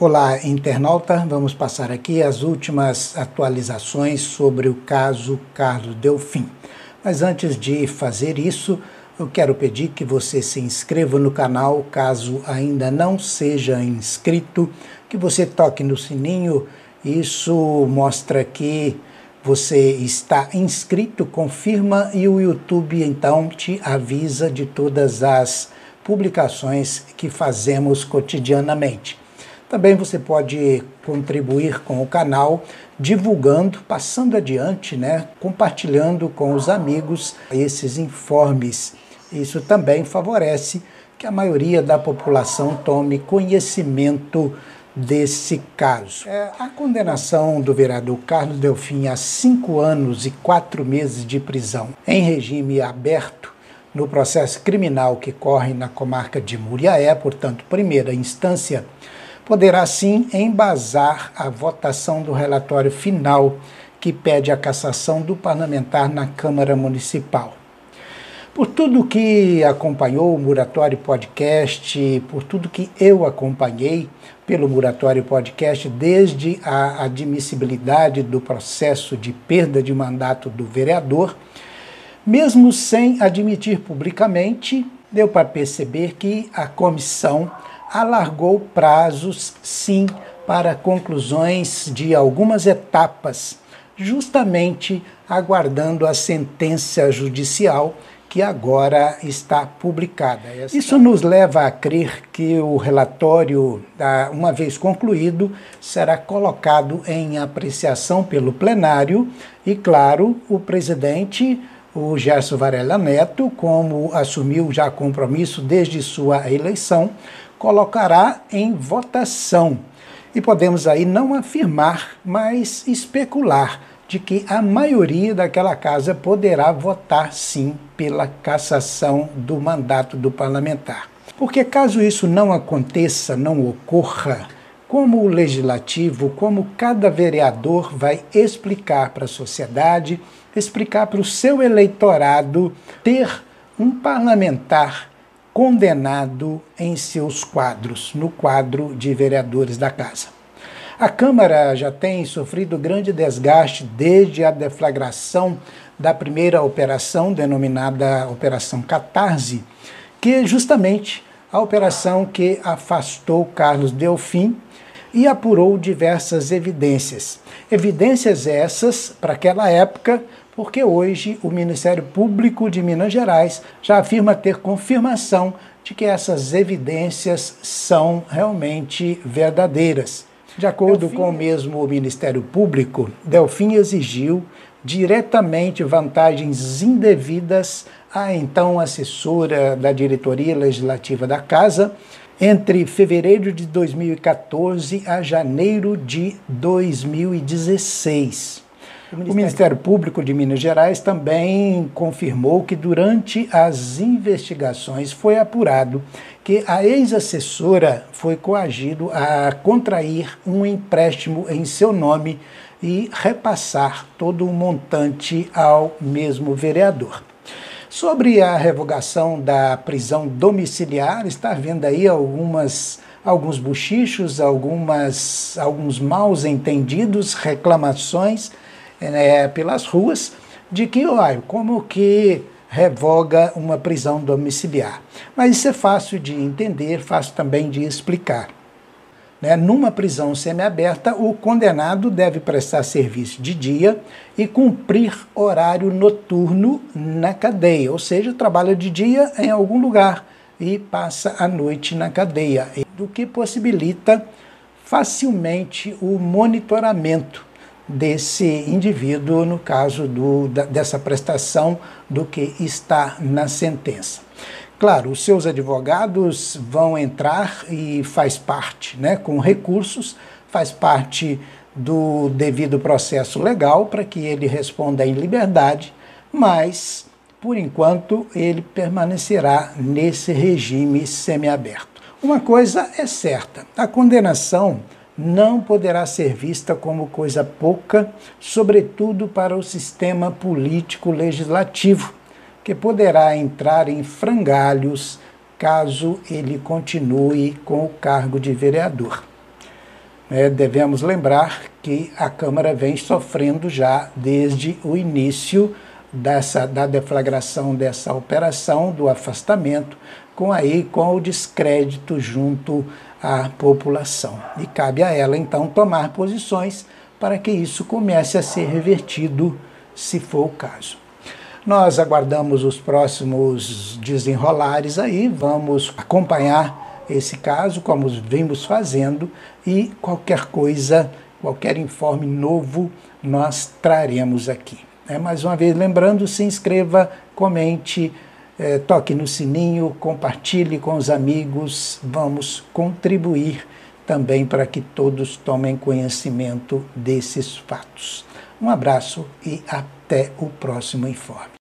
Olá, internauta. Vamos passar aqui as últimas atualizações sobre o caso Carlos Delfim. Mas antes de fazer isso, eu quero pedir que você se inscreva no canal, caso ainda não seja inscrito, que você toque no sininho. Isso mostra que você está inscrito, confirma e o YouTube então te avisa de todas as publicações que fazemos cotidianamente. Também você pode contribuir com o canal, divulgando, passando adiante, né, compartilhando com os amigos esses informes. Isso também favorece que a maioria da população tome conhecimento desse caso. É, a condenação do vereador Carlos Delfim a cinco anos e quatro meses de prisão em regime aberto no processo criminal que corre na comarca de Muriaé, portanto, primeira instância, poderá sim embasar a votação do relatório final que pede a cassação do parlamentar na Câmara Municipal. Por tudo que acompanhou o Muratório Podcast, por tudo que eu acompanhei pelo Muratório Podcast, desde a admissibilidade do processo de perda de mandato do vereador, mesmo sem admitir publicamente, deu para perceber que a comissão alargou prazos, sim, para conclusões de algumas etapas, justamente aguardando a sentença judicial que agora está publicada. Isso nos leva a crer que o relatório, uma vez concluído, será colocado em apreciação pelo plenário e, claro, o presidente, o Gerson Varela Neto, como assumiu já compromisso desde sua eleição, colocará em votação. E podemos aí não afirmar, mas especular de que a maioria daquela casa poderá votar sim pela cassação do mandato do parlamentar. Porque caso isso não aconteça, não ocorra, como o legislativo, como cada vereador vai explicar para a sociedade, explicar para o seu eleitorado ter um parlamentar condenado em seus quadros, no quadro de vereadores da casa. A Câmara já tem sofrido grande desgaste desde a deflagração da primeira operação, denominada Operação Catarse, que é justamente a operação que afastou Carlos Delfim e apurou diversas evidências. Evidências essas, para aquela época, porque hoje o Ministério Público de Minas Gerais já afirma ter confirmação de que essas evidências são realmente verdadeiras. De acordo com o mesmo Ministério Público, Delfim exigiu diretamente vantagens indevidas à então assessora da diretoria legislativa da Casa entre fevereiro de 2014 a janeiro de 2016. O Ministério... o Ministério Público de Minas Gerais também confirmou que durante as investigações foi apurado que a ex-assessora foi coagido a contrair um empréstimo em seu nome e repassar todo o montante ao mesmo vereador. Sobre a revogação da prisão domiciliar, está vendo aí algumas alguns buchichos, algumas alguns maus entendidos, reclamações né, pelas ruas de que, olha, como que revoga uma prisão domiciliar. Mas isso é fácil de entender, fácil também de explicar. Né? Numa prisão semiaberta, o condenado deve prestar serviço de dia e cumprir horário noturno na cadeia, ou seja, trabalha de dia em algum lugar e passa a noite na cadeia, o que possibilita facilmente o monitoramento desse indivíduo, no caso do, da, dessa prestação do que está na sentença. Claro, os seus advogados vão entrar e faz parte, né, com recursos, faz parte do devido processo legal para que ele responda em liberdade, mas, por enquanto, ele permanecerá nesse regime semiaberto. Uma coisa é certa: a condenação não poderá ser vista como coisa pouca, sobretudo para o sistema político legislativo, que poderá entrar em frangalhos caso ele continue com o cargo de vereador. É, devemos lembrar que a Câmara vem sofrendo já desde o início dessa, da deflagração dessa operação, do afastamento, com aí com o descrédito junto à população. E cabe a ela então tomar posições para que isso comece a ser revertido, se for o caso. Nós aguardamos os próximos desenrolares aí, vamos acompanhar esse caso, como vimos fazendo, e qualquer coisa, qualquer informe novo, nós traremos aqui. É, mais uma vez, lembrando, se inscreva, comente, é, toque no sininho, compartilhe com os amigos, vamos contribuir também para que todos tomem conhecimento desses fatos. Um abraço e até o próximo informe.